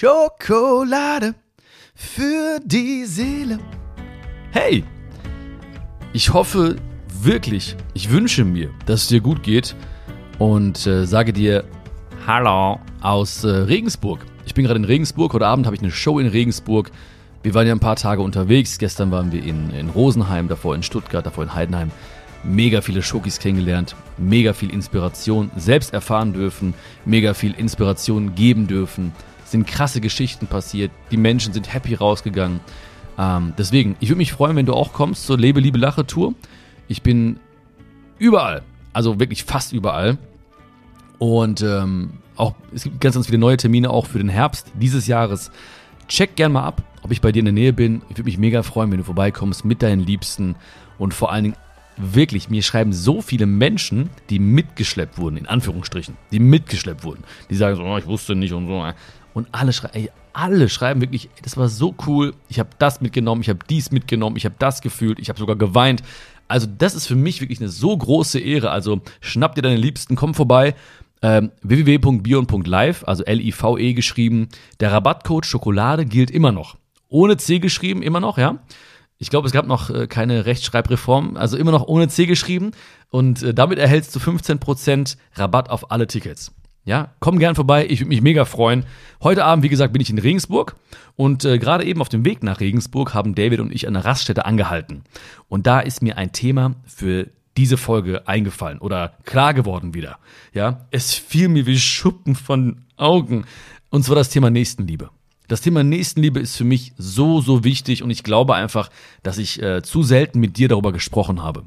Schokolade für die Seele. Hey, ich hoffe wirklich, ich wünsche mir, dass es dir gut geht und äh, sage dir Hallo aus äh, Regensburg. Ich bin gerade in Regensburg. Heute Abend habe ich eine Show in Regensburg. Wir waren ja ein paar Tage unterwegs. Gestern waren wir in, in Rosenheim, davor in Stuttgart, davor in Heidenheim. Mega viele Schokis kennengelernt, mega viel Inspiration selbst erfahren dürfen, mega viel Inspiration geben dürfen. Sind krasse Geschichten passiert, die Menschen sind happy rausgegangen. Ähm, deswegen, ich würde mich freuen, wenn du auch kommst zur Lebe, Liebe, Lache Tour. Ich bin überall, also wirklich fast überall. Und ähm, auch, es gibt ganz, ganz viele neue Termine auch für den Herbst dieses Jahres. Check gern mal ab, ob ich bei dir in der Nähe bin. Ich würde mich mega freuen, wenn du vorbeikommst mit deinen Liebsten und vor allen Dingen wirklich, mir schreiben so viele Menschen, die mitgeschleppt wurden, in Anführungsstrichen, die mitgeschleppt wurden. Die sagen so, oh, ich wusste nicht und so. Und alle schreiben, alle schreiben wirklich, das war so cool, ich habe das mitgenommen, ich habe dies mitgenommen, ich habe das gefühlt, ich habe sogar geweint. Also das ist für mich wirklich eine so große Ehre. Also schnapp dir deine Liebsten, komm vorbei. Ähm, www.bion.live, also L-I-V-E geschrieben. Der Rabattcode Schokolade gilt immer noch. Ohne C geschrieben, immer noch, ja. Ich glaube, es gab noch äh, keine Rechtschreibreform, also immer noch ohne C geschrieben. Und äh, damit erhältst du 15% Rabatt auf alle Tickets. Ja, komm gern vorbei, ich würde mich mega freuen. Heute Abend, wie gesagt, bin ich in Regensburg und äh, gerade eben auf dem Weg nach Regensburg haben David und ich an der Raststätte angehalten. Und da ist mir ein Thema für diese Folge eingefallen oder klar geworden wieder. Ja, es fiel mir wie Schuppen von Augen. Und zwar das Thema Nächstenliebe. Das Thema Nächstenliebe ist für mich so, so wichtig und ich glaube einfach, dass ich äh, zu selten mit dir darüber gesprochen habe.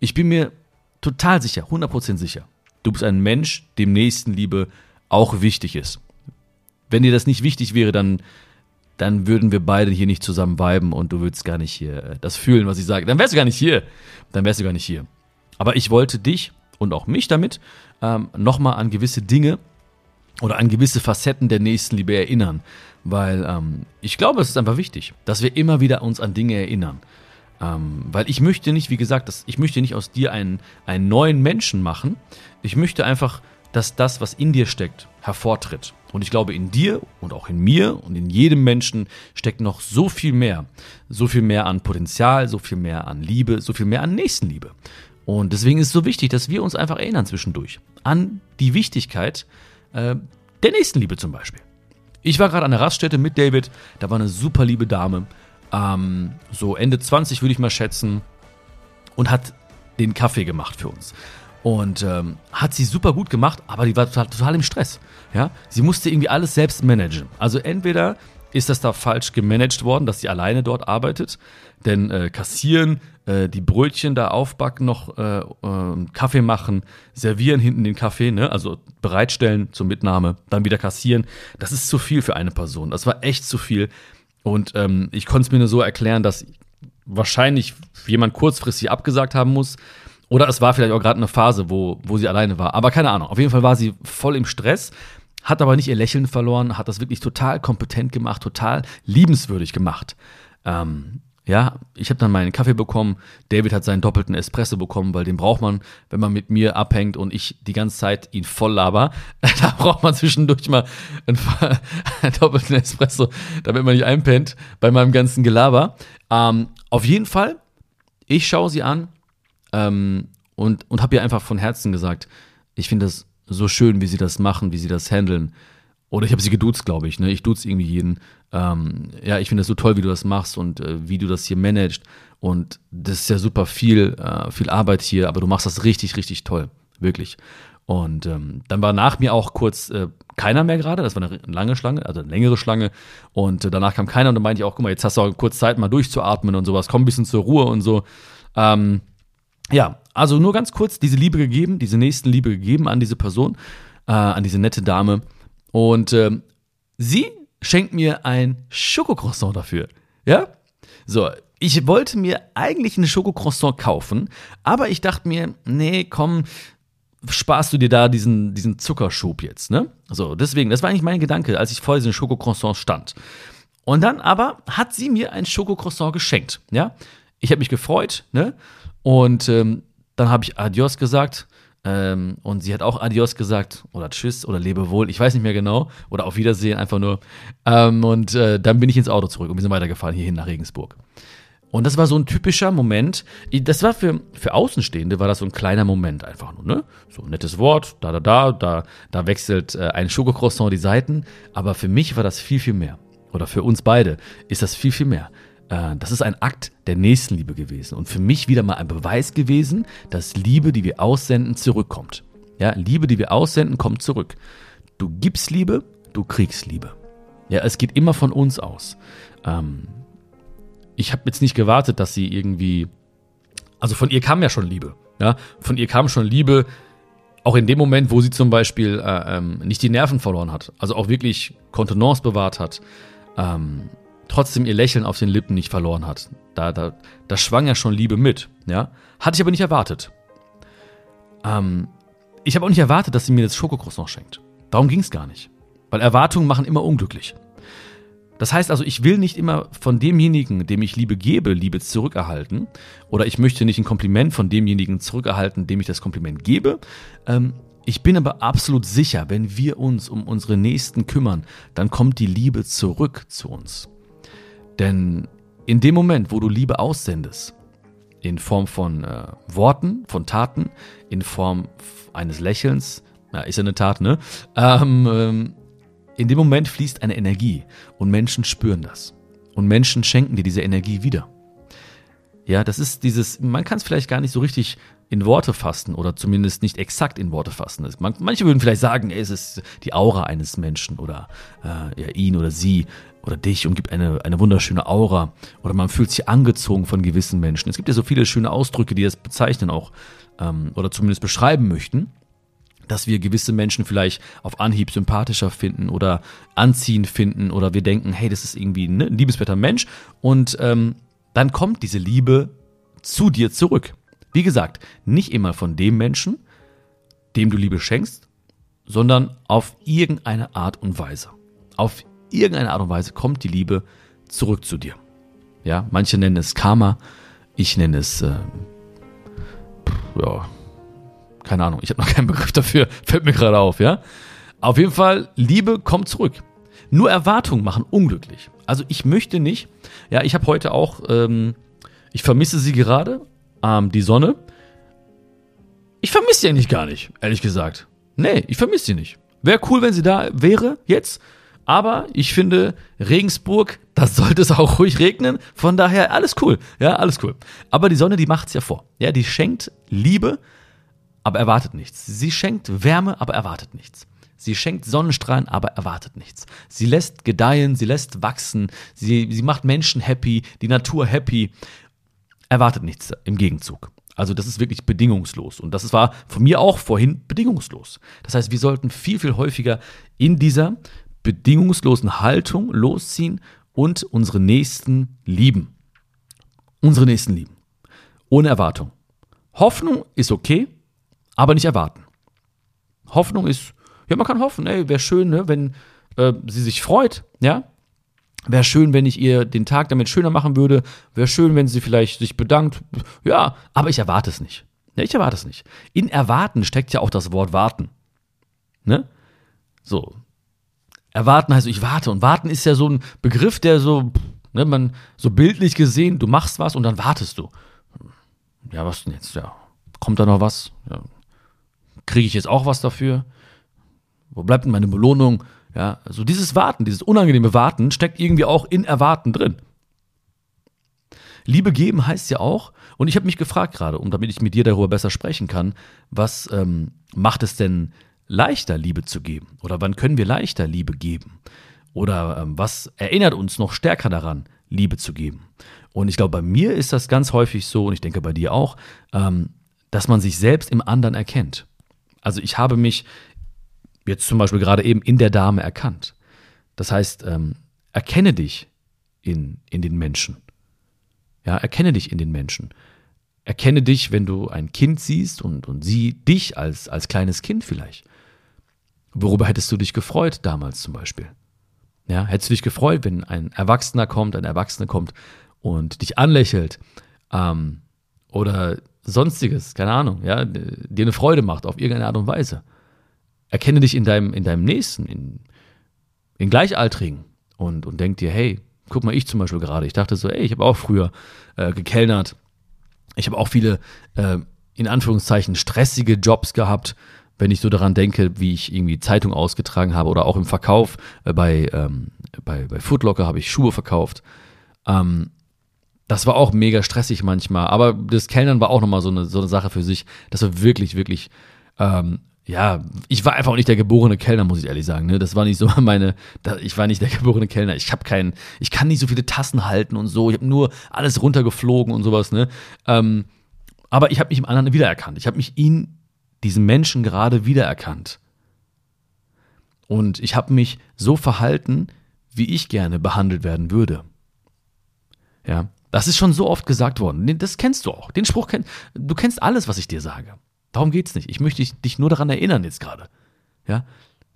Ich bin mir total sicher, 100% sicher, du bist ein Mensch, dem Nächstenliebe auch wichtig ist. Wenn dir das nicht wichtig wäre, dann, dann würden wir beide hier nicht zusammen viben und du würdest gar nicht hier äh, das fühlen, was ich sage. Dann wärst du gar nicht hier. Dann wärst du gar nicht hier. Aber ich wollte dich und auch mich damit ähm, nochmal an gewisse Dinge oder an gewisse Facetten der Nächstenliebe erinnern. Weil ähm, ich glaube, es ist einfach wichtig, dass wir immer wieder uns an Dinge erinnern. Ähm, weil ich möchte nicht, wie gesagt, das, ich möchte nicht aus dir einen, einen neuen Menschen machen. Ich möchte einfach, dass das, was in dir steckt, hervortritt. Und ich glaube, in dir und auch in mir und in jedem Menschen steckt noch so viel mehr. So viel mehr an Potenzial, so viel mehr an Liebe, so viel mehr an Nächstenliebe. Und deswegen ist es so wichtig, dass wir uns einfach erinnern zwischendurch an die Wichtigkeit äh, der Nächstenliebe zum Beispiel. Ich war gerade an der Raststätte mit David, da war eine super liebe Dame, ähm, so Ende 20 würde ich mal schätzen, und hat den Kaffee gemacht für uns. Und ähm, hat sie super gut gemacht, aber die war total, total im Stress. Ja? Sie musste irgendwie alles selbst managen. Also entweder ist das da falsch gemanagt worden, dass sie alleine dort arbeitet. Denn äh, kassieren, äh, die Brötchen da aufbacken, noch äh, äh, Kaffee machen, servieren hinten den Kaffee, ne? also bereitstellen zur Mitnahme, dann wieder kassieren. Das ist zu viel für eine Person. Das war echt zu viel. Und ähm, ich konnte es mir nur so erklären, dass wahrscheinlich jemand kurzfristig abgesagt haben muss. Oder es war vielleicht auch gerade eine Phase, wo, wo sie alleine war. Aber keine Ahnung. Auf jeden Fall war sie voll im Stress hat aber nicht ihr Lächeln verloren, hat das wirklich total kompetent gemacht, total liebenswürdig gemacht. Ähm, ja, ich habe dann meinen Kaffee bekommen, David hat seinen doppelten Espresso bekommen, weil den braucht man, wenn man mit mir abhängt und ich die ganze Zeit ihn voll laber. Da braucht man zwischendurch mal einen, doppelten Espresso, damit man nicht einpennt bei meinem ganzen Gelaber. Ähm, auf jeden Fall, ich schaue sie an ähm, und, und habe ihr einfach von Herzen gesagt, ich finde das so schön, wie sie das machen, wie sie das handeln. Oder ich habe sie geduzt, glaube ich. Ne? Ich duze irgendwie jeden. Ähm, ja, ich finde das so toll, wie du das machst und äh, wie du das hier managst. Und das ist ja super viel, äh, viel Arbeit hier, aber du machst das richtig, richtig toll. Wirklich. Und ähm, dann war nach mir auch kurz äh, keiner mehr gerade. Das war eine lange Schlange, also eine längere Schlange. Und äh, danach kam keiner und dann meinte ich auch, guck mal, jetzt hast du auch kurz Zeit, mal durchzuatmen und sowas. Komm ein bisschen zur Ruhe und so. Ähm, ja, also nur ganz kurz diese Liebe gegeben, diese nächsten Liebe gegeben an diese Person, äh, an diese nette Dame. Und ähm, sie schenkt mir ein Schokocroissant dafür. Ja? So, ich wollte mir eigentlich eine Schokocroissant kaufen, aber ich dachte mir, nee, komm, sparst du dir da diesen, diesen Zuckerschub jetzt, ne? So, deswegen, das war eigentlich mein Gedanke, als ich vor diesem Schokocroissant stand. Und dann aber hat sie mir ein Schokocroissant geschenkt, ja? Ich habe mich gefreut, ne? Und ähm, dann habe ich Adios gesagt. Ähm, und sie hat auch Adios gesagt oder Tschüss oder Lebewohl, ich weiß nicht mehr genau. Oder auf Wiedersehen einfach nur. Ähm, und äh, dann bin ich ins Auto zurück und wir sind weitergefahren hierhin nach Regensburg. Und das war so ein typischer Moment. Das war für, für Außenstehende war das so ein kleiner Moment einfach nur, ne? So ein nettes Wort, da, da, da, da, da wechselt äh, ein Schokocroissant die Seiten. Aber für mich war das viel, viel mehr. Oder für uns beide ist das viel, viel mehr. Äh, das ist ein Akt der Nächstenliebe gewesen. Und für mich wieder mal ein Beweis gewesen, dass Liebe, die wir aussenden, zurückkommt. Ja, Liebe, die wir aussenden, kommt zurück. Du gibst Liebe, du kriegst Liebe. Ja, es geht immer von uns aus. Ähm, ich habe jetzt nicht gewartet, dass sie irgendwie. Also von ihr kam ja schon Liebe. Ja, von ihr kam schon Liebe, auch in dem Moment, wo sie zum Beispiel äh, ähm, nicht die Nerven verloren hat, also auch wirklich Kontenance bewahrt hat, ähm, trotzdem ihr Lächeln auf den Lippen nicht verloren hat. Da, da, da schwang ja schon Liebe mit. Ja, hatte ich aber nicht erwartet. Ähm, ich habe auch nicht erwartet, dass sie mir das Schokokroissant schenkt. Darum ging es gar nicht, weil Erwartungen machen immer unglücklich. Das heißt also, ich will nicht immer von demjenigen, dem ich Liebe gebe, Liebe zurückerhalten. Oder ich möchte nicht ein Kompliment von demjenigen zurückerhalten, dem ich das Kompliment gebe. Ähm, ich bin aber absolut sicher, wenn wir uns um unsere Nächsten kümmern, dann kommt die Liebe zurück zu uns. Denn in dem Moment, wo du Liebe aussendest, in Form von äh, Worten, von Taten, in Form eines Lächelns, ja, ist ja eine Tat, ne? Ähm, ähm, in dem Moment fließt eine Energie und Menschen spüren das. Und Menschen schenken dir diese Energie wieder. Ja, das ist dieses, man kann es vielleicht gar nicht so richtig in Worte fassen oder zumindest nicht exakt in Worte fassen. Man, manche würden vielleicht sagen, ey, es ist die Aura eines Menschen oder äh, ja, ihn oder sie oder dich und gibt eine, eine wunderschöne Aura oder man fühlt sich angezogen von gewissen Menschen. Es gibt ja so viele schöne Ausdrücke, die das bezeichnen auch ähm, oder zumindest beschreiben möchten dass wir gewisse Menschen vielleicht auf Anhieb sympathischer finden oder anziehend finden oder wir denken, hey, das ist irgendwie ne, ein liebeswerter Mensch und ähm, dann kommt diese Liebe zu dir zurück. Wie gesagt, nicht immer von dem Menschen, dem du Liebe schenkst, sondern auf irgendeine Art und Weise. Auf irgendeine Art und Weise kommt die Liebe zurück zu dir. Ja, manche nennen es Karma, ich nenne es äh, ja, keine Ahnung, ich habe noch keinen Begriff dafür, fällt mir gerade auf, ja? Auf jeden Fall, Liebe kommt zurück. Nur Erwartungen machen unglücklich. Also ich möchte nicht, ja, ich habe heute auch, ähm, ich vermisse sie gerade, ähm, die Sonne. Ich vermisse sie eigentlich gar nicht, ehrlich gesagt. Nee, ich vermisse sie nicht. Wäre cool, wenn sie da wäre, jetzt. Aber ich finde, Regensburg, da sollte es auch ruhig regnen. Von daher, alles cool. Ja, alles cool. Aber die Sonne, die macht's ja vor. Ja, die schenkt Liebe, aber erwartet nichts. Sie schenkt Wärme, aber erwartet nichts. Sie schenkt Sonnenstrahlen, aber erwartet nichts. Sie lässt gedeihen, sie lässt wachsen, sie, sie macht Menschen happy, die Natur happy, erwartet nichts im Gegenzug. Also das ist wirklich bedingungslos. Und das war von mir auch vorhin bedingungslos. Das heißt, wir sollten viel, viel häufiger in dieser bedingungslosen Haltung losziehen und unsere Nächsten lieben. Unsere Nächsten lieben. Ohne Erwartung. Hoffnung ist okay, aber nicht erwarten. Hoffnung ist, ja, man kann hoffen, ey, wäre schön, ne, wenn äh, sie sich freut, ja. Wäre schön, wenn ich ihr den Tag damit schöner machen würde. Wäre schön, wenn sie vielleicht sich bedankt. Ja, aber ich erwarte es nicht. Ja, ich erwarte es nicht. In Erwarten steckt ja auch das Wort warten. Ne? So. Erwarten heißt, ich warte. Und warten ist ja so ein Begriff, der so, ne, man, so bildlich gesehen, du machst was und dann wartest du. Ja, was denn jetzt? Ja, kommt da noch was? Ja, Kriege ich jetzt auch was dafür? Wo bleibt denn meine Belohnung? Ja, also dieses Warten, dieses unangenehme Warten steckt irgendwie auch in Erwarten drin. Liebe geben heißt ja auch, und ich habe mich gefragt gerade, um damit ich mit dir darüber besser sprechen kann, was ähm, macht es denn leichter, Liebe zu geben? Oder wann können wir leichter Liebe geben? Oder ähm, was erinnert uns noch stärker daran, Liebe zu geben? Und ich glaube, bei mir ist das ganz häufig so, und ich denke bei dir auch, ähm, dass man sich selbst im anderen erkennt. Also ich habe mich jetzt zum Beispiel gerade eben in der Dame erkannt. Das heißt, ähm, erkenne dich in, in den Menschen. Ja, erkenne dich in den Menschen. Erkenne dich, wenn du ein Kind siehst und, und sieh dich als, als kleines Kind vielleicht. Worüber hättest du dich gefreut damals zum Beispiel? Ja, hättest du dich gefreut, wenn ein Erwachsener kommt, ein Erwachsener kommt und dich anlächelt ähm, oder sonstiges, keine Ahnung, ja, dir eine Freude macht auf irgendeine Art und Weise. Erkenne dich in deinem, in deinem Nächsten, in, in Gleichaltrigen und, und denk dir, hey, guck mal, ich zum Beispiel gerade, ich dachte so, ey, ich habe auch früher äh, gekellnert. Ich habe auch viele, äh, in Anführungszeichen, stressige Jobs gehabt, wenn ich so daran denke, wie ich irgendwie Zeitung ausgetragen habe oder auch im Verkauf. Äh, bei, ähm, bei, bei Footlocker habe ich Schuhe verkauft. Ähm, das war auch mega stressig manchmal, aber das Kellnern war auch nochmal so eine, so eine Sache für sich. Das war wirklich, wirklich, ähm, ja, ich war einfach auch nicht der geborene Kellner, muss ich ehrlich sagen. Ne? Das war nicht so meine, ich war nicht der geborene Kellner. Ich habe keinen, ich kann nicht so viele Tassen halten und so. Ich habe nur alles runtergeflogen und sowas. Ne? Ähm, aber ich habe mich im anderen wiedererkannt. Ich habe mich ihn, diesen Menschen gerade wiedererkannt. Und ich habe mich so verhalten, wie ich gerne behandelt werden würde. Ja, das ist schon so oft gesagt worden. Das kennst du auch. Den Spruch kennst du kennst alles, was ich dir sage. Darum geht es nicht. Ich möchte dich nur daran erinnern jetzt gerade. Ja,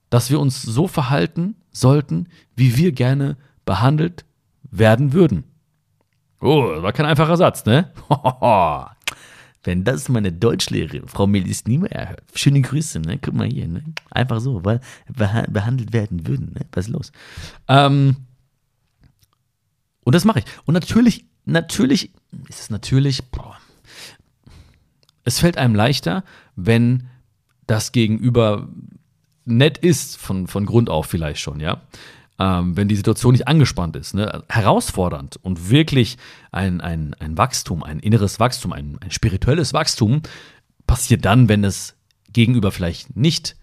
dass wir uns so verhalten sollten, wie wir gerne behandelt werden würden. Oh, das war kein einfacher Satz, ne? Wenn das meine Deutschlehrerin, Frau Melis Niemeyer, hört. Schöne Grüße, ne? Guck mal hier, ne? Einfach so, weil behandelt werden würden, ne? Was ist los? Ähm, und das mache ich. Und natürlich natürlich ist es natürlich, boah, es fällt einem leichter, wenn das Gegenüber nett ist, von, von Grund auf vielleicht schon, ja. Ähm, wenn die Situation nicht angespannt ist, ne? herausfordernd und wirklich ein, ein, ein Wachstum, ein inneres Wachstum, ein, ein spirituelles Wachstum passiert dann, wenn es Gegenüber vielleicht nicht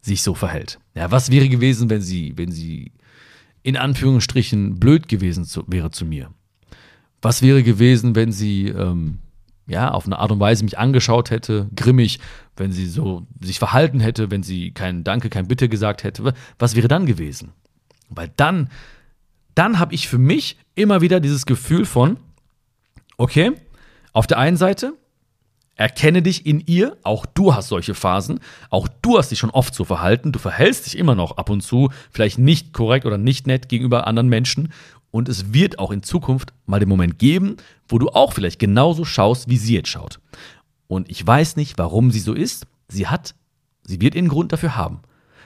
sich so verhält. Ja, was wäre gewesen, wenn sie, wenn sie in Anführungsstrichen blöd gewesen zu, wäre zu mir? Was wäre gewesen, wenn sie ähm, ja auf eine Art und Weise mich angeschaut hätte, grimmig, wenn sie so sich verhalten hätte, wenn sie kein Danke, kein Bitte gesagt hätte? Was wäre dann gewesen? Weil dann, dann habe ich für mich immer wieder dieses Gefühl von, okay, auf der einen Seite, erkenne dich in ihr, auch du hast solche Phasen, auch du hast dich schon oft so verhalten, du verhältst dich immer noch ab und zu, vielleicht nicht korrekt oder nicht nett gegenüber anderen Menschen und es wird auch in Zukunft mal den Moment geben, wo du auch vielleicht genauso schaust, wie sie jetzt schaut. Und ich weiß nicht, warum sie so ist. Sie hat, sie wird ihren Grund dafür haben.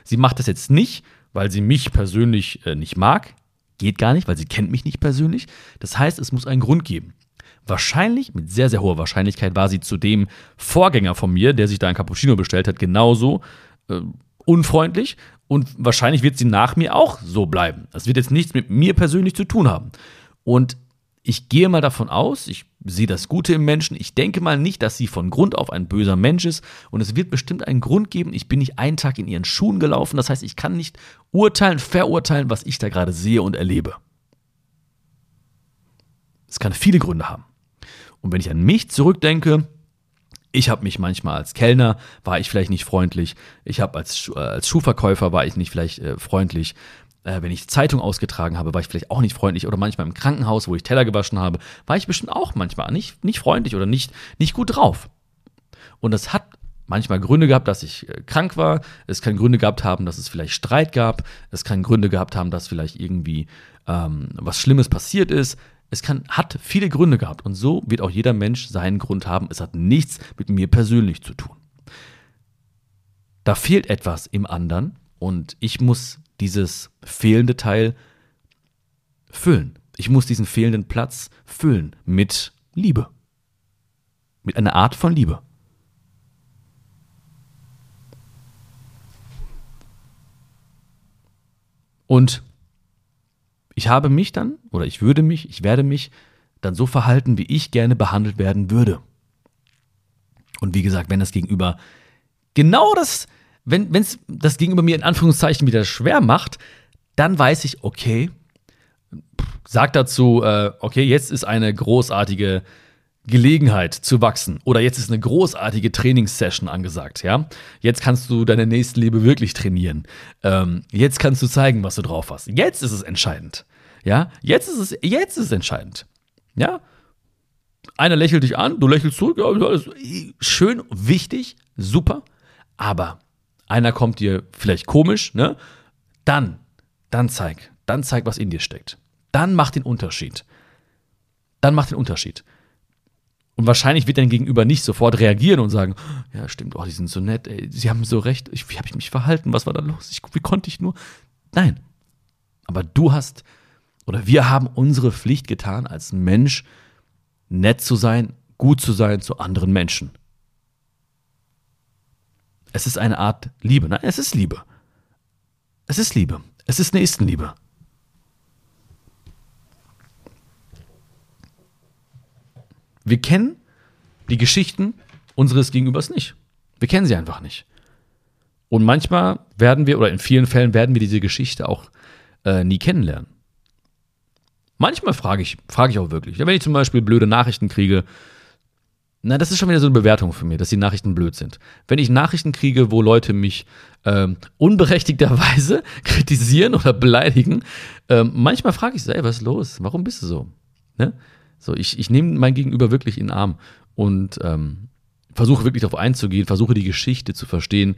Sie macht das jetzt nicht, weil sie mich persönlich äh, nicht mag. Geht gar nicht, weil sie kennt mich nicht persönlich. Das heißt, es muss einen Grund geben. Wahrscheinlich, mit sehr, sehr hoher Wahrscheinlichkeit, war sie zu dem Vorgänger von mir, der sich da ein Cappuccino bestellt hat, genauso äh, unfreundlich und wahrscheinlich wird sie nach mir auch so bleiben. Das wird jetzt nichts mit mir persönlich zu tun haben. Und ich gehe mal davon aus, ich sehe das Gute im Menschen. Ich denke mal nicht, dass sie von Grund auf ein böser Mensch ist. Und es wird bestimmt einen Grund geben. Ich bin nicht einen Tag in ihren Schuhen gelaufen. Das heißt, ich kann nicht urteilen, verurteilen, was ich da gerade sehe und erlebe. Es kann viele Gründe haben. Und wenn ich an mich zurückdenke, ich habe mich manchmal als Kellner, war ich vielleicht nicht freundlich. Ich habe als, äh, als Schuhverkäufer, war ich nicht vielleicht äh, freundlich. Äh, wenn ich Zeitung ausgetragen habe, war ich vielleicht auch nicht freundlich. Oder manchmal im Krankenhaus, wo ich Teller gewaschen habe, war ich bestimmt auch manchmal nicht, nicht freundlich oder nicht, nicht gut drauf. Und das hat manchmal Gründe gehabt, dass ich äh, krank war. Es kann Gründe gehabt haben, dass es vielleicht Streit gab. Es kann Gründe gehabt haben, dass vielleicht irgendwie ähm, was Schlimmes passiert ist. Es kann, hat viele Gründe gehabt und so wird auch jeder Mensch seinen Grund haben. Es hat nichts mit mir persönlich zu tun. Da fehlt etwas im anderen und ich muss dieses fehlende Teil füllen. Ich muss diesen fehlenden Platz füllen mit Liebe. Mit einer Art von Liebe. Und ich habe mich dann, oder ich würde mich, ich werde mich dann so verhalten, wie ich gerne behandelt werden würde. Und wie gesagt, wenn das Gegenüber genau das, wenn es das Gegenüber mir in Anführungszeichen wieder schwer macht, dann weiß ich, okay, sag dazu, äh, okay, jetzt ist eine großartige Gelegenheit zu wachsen oder jetzt ist eine großartige Trainingssession angesagt, ja. Jetzt kannst du deine Nächstenliebe wirklich trainieren. Ähm, jetzt kannst du zeigen, was du drauf hast. Jetzt ist es entscheidend. Ja, jetzt ist es, jetzt ist es entscheidend. Ja, einer lächelt dich an, du lächelst zurück, ja, schön, wichtig, super, aber einer kommt dir vielleicht komisch, ne? Dann, dann zeig, dann zeig, was in dir steckt. Dann mach den Unterschied. Dann mach den Unterschied. Und wahrscheinlich wird dein Gegenüber nicht sofort reagieren und sagen, ja, stimmt, oh, die sind so nett, ey, sie haben so recht, ich, wie habe ich mich verhalten, was war da los, ich, wie konnte ich nur? Nein. Aber du hast, oder wir haben unsere Pflicht getan, als Mensch nett zu sein, gut zu sein zu anderen Menschen. Es ist eine Art Liebe. Nein, es ist Liebe. Es ist Liebe. Es ist Nächstenliebe. Wir kennen die Geschichten unseres Gegenübers nicht. Wir kennen sie einfach nicht. Und manchmal werden wir, oder in vielen Fällen werden wir diese Geschichte auch äh, nie kennenlernen. Manchmal frage ich, frage ich auch wirklich. wenn ich zum Beispiel blöde Nachrichten kriege, na, das ist schon wieder so eine Bewertung für mich, dass die Nachrichten blöd sind. Wenn ich Nachrichten kriege, wo Leute mich ähm, unberechtigterweise kritisieren oder beleidigen, ähm, manchmal frage ich so, ey, was ist los? Warum bist du so? Ne? So, ich, ich nehme mein Gegenüber wirklich in den Arm und ähm, versuche wirklich darauf einzugehen, versuche die Geschichte zu verstehen.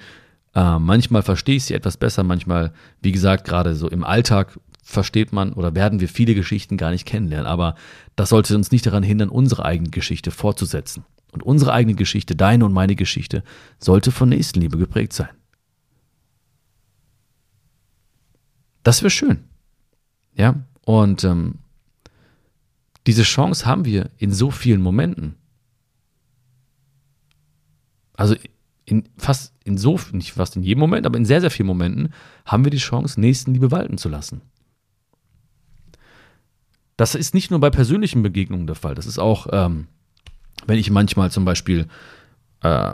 Äh, manchmal verstehe ich sie etwas besser, manchmal, wie gesagt, gerade so im Alltag versteht man oder werden wir viele Geschichten gar nicht kennenlernen. Aber das sollte uns nicht daran hindern, unsere eigene Geschichte fortzusetzen. Und unsere eigene Geschichte, deine und meine Geschichte, sollte von Nächstenliebe geprägt sein. Das wäre schön. Ja, und ähm, diese Chance haben wir in so vielen Momenten. Also in fast in so, nicht fast in jedem Moment, aber in sehr, sehr vielen Momenten haben wir die Chance, Nächstenliebe walten zu lassen. Das ist nicht nur bei persönlichen Begegnungen der Fall. Das ist auch, ähm, wenn ich manchmal zum Beispiel äh,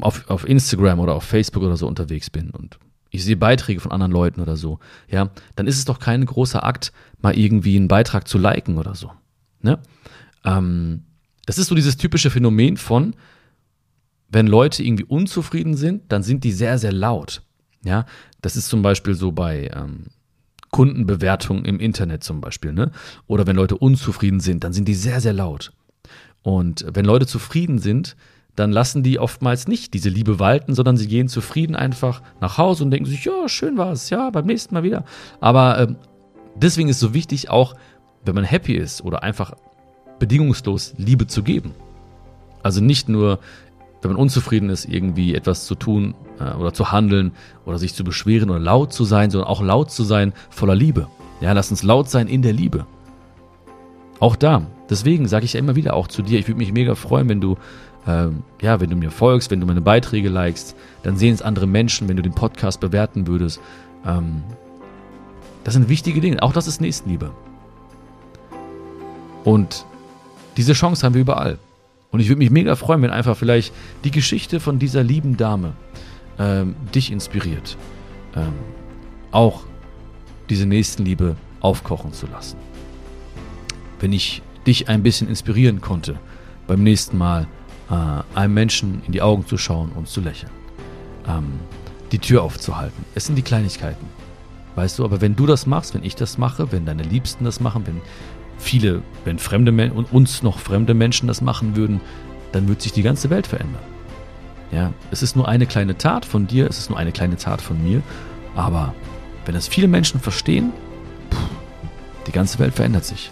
auf, auf Instagram oder auf Facebook oder so unterwegs bin und ich sehe Beiträge von anderen Leuten oder so, ja, dann ist es doch kein großer Akt, mal irgendwie einen Beitrag zu liken oder so. Ne? Ähm, das ist so dieses typische Phänomen von, wenn Leute irgendwie unzufrieden sind, dann sind die sehr, sehr laut. Ja, das ist zum Beispiel so bei ähm, Kundenbewertungen im Internet zum Beispiel, ne? Oder wenn Leute unzufrieden sind, dann sind die sehr, sehr laut. Und wenn Leute zufrieden sind, dann lassen die oftmals nicht diese Liebe walten, sondern sie gehen zufrieden einfach nach Hause und denken sich, ja, schön war es, ja, beim nächsten Mal wieder. Aber ähm, deswegen ist es so wichtig, auch wenn man happy ist oder einfach bedingungslos Liebe zu geben. Also nicht nur wenn man unzufrieden ist, irgendwie etwas zu tun äh, oder zu handeln oder sich zu beschweren oder laut zu sein, sondern auch laut zu sein voller Liebe. Ja, lass uns laut sein in der Liebe. Auch da. Deswegen sage ich ja immer wieder auch zu dir, ich würde mich mega freuen, wenn du, ähm, ja, wenn du mir folgst, wenn du meine Beiträge likest, dann sehen es andere Menschen, wenn du den Podcast bewerten würdest. Ähm, das sind wichtige Dinge. Auch das ist Nächstenliebe. Und diese Chance haben wir überall. Und ich würde mich mega freuen, wenn einfach vielleicht die Geschichte von dieser lieben Dame ähm, dich inspiriert, ähm, auch diese Nächstenliebe aufkochen zu lassen. Wenn ich dich ein bisschen inspirieren konnte, beim nächsten Mal äh, einem Menschen in die Augen zu schauen und zu lächeln, ähm, die Tür aufzuhalten. Es sind die Kleinigkeiten. Weißt du, aber wenn du das machst, wenn ich das mache, wenn deine Liebsten das machen, wenn viele, wenn fremde Men und uns noch fremde Menschen das machen würden, dann würde sich die ganze Welt verändern. Ja, es ist nur eine kleine Tat von dir, es ist nur eine kleine Tat von mir, aber wenn es viele Menschen verstehen, pff, die ganze Welt verändert sich.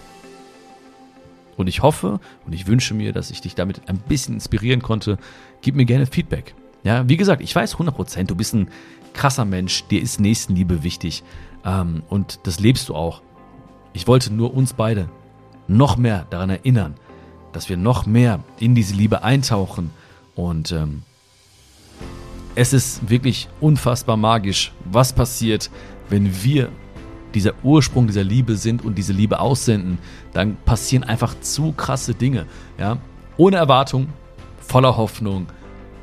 Und ich hoffe und ich wünsche mir, dass ich dich damit ein bisschen inspirieren konnte. Gib mir gerne Feedback. Ja, wie gesagt, ich weiß 100%, du bist ein krasser Mensch, dir ist Nächstenliebe wichtig ähm, und das lebst du auch. Ich wollte nur uns beide noch mehr daran erinnern, dass wir noch mehr in diese Liebe eintauchen. Und ähm, es ist wirklich unfassbar magisch, was passiert, wenn wir dieser Ursprung dieser Liebe sind und diese Liebe aussenden. Dann passieren einfach zu krasse Dinge. Ja? Ohne Erwartung, voller Hoffnung.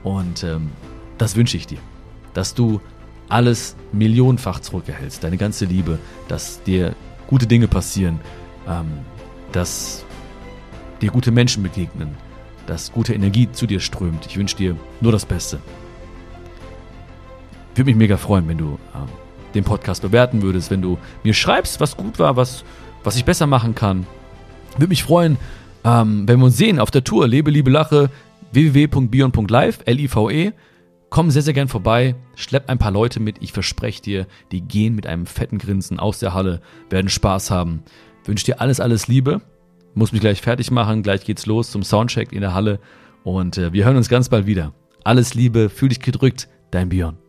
Und ähm, das wünsche ich dir, dass du alles millionenfach zurückerhältst, deine ganze Liebe, dass dir gute Dinge passieren, ähm, dass dir gute Menschen begegnen, dass gute Energie zu dir strömt. Ich wünsche dir nur das Beste. Würde mich mega freuen, wenn du ähm, den Podcast bewerten würdest, wenn du mir schreibst, was gut war, was, was ich besser machen kann. Würde mich freuen, ähm, wenn wir uns sehen auf der Tour Lebe, Liebe, Lache www.bion.live, L-I-V-E. Komm sehr, sehr gern vorbei, schlepp ein paar Leute mit, ich verspreche dir, die gehen mit einem fetten Grinsen aus der Halle, werden Spaß haben. Wünsche dir alles, alles Liebe. muss mich gleich fertig machen. Gleich geht's los zum Soundcheck in der Halle und äh, wir hören uns ganz bald wieder. Alles Liebe, fühl dich gedrückt, dein Björn.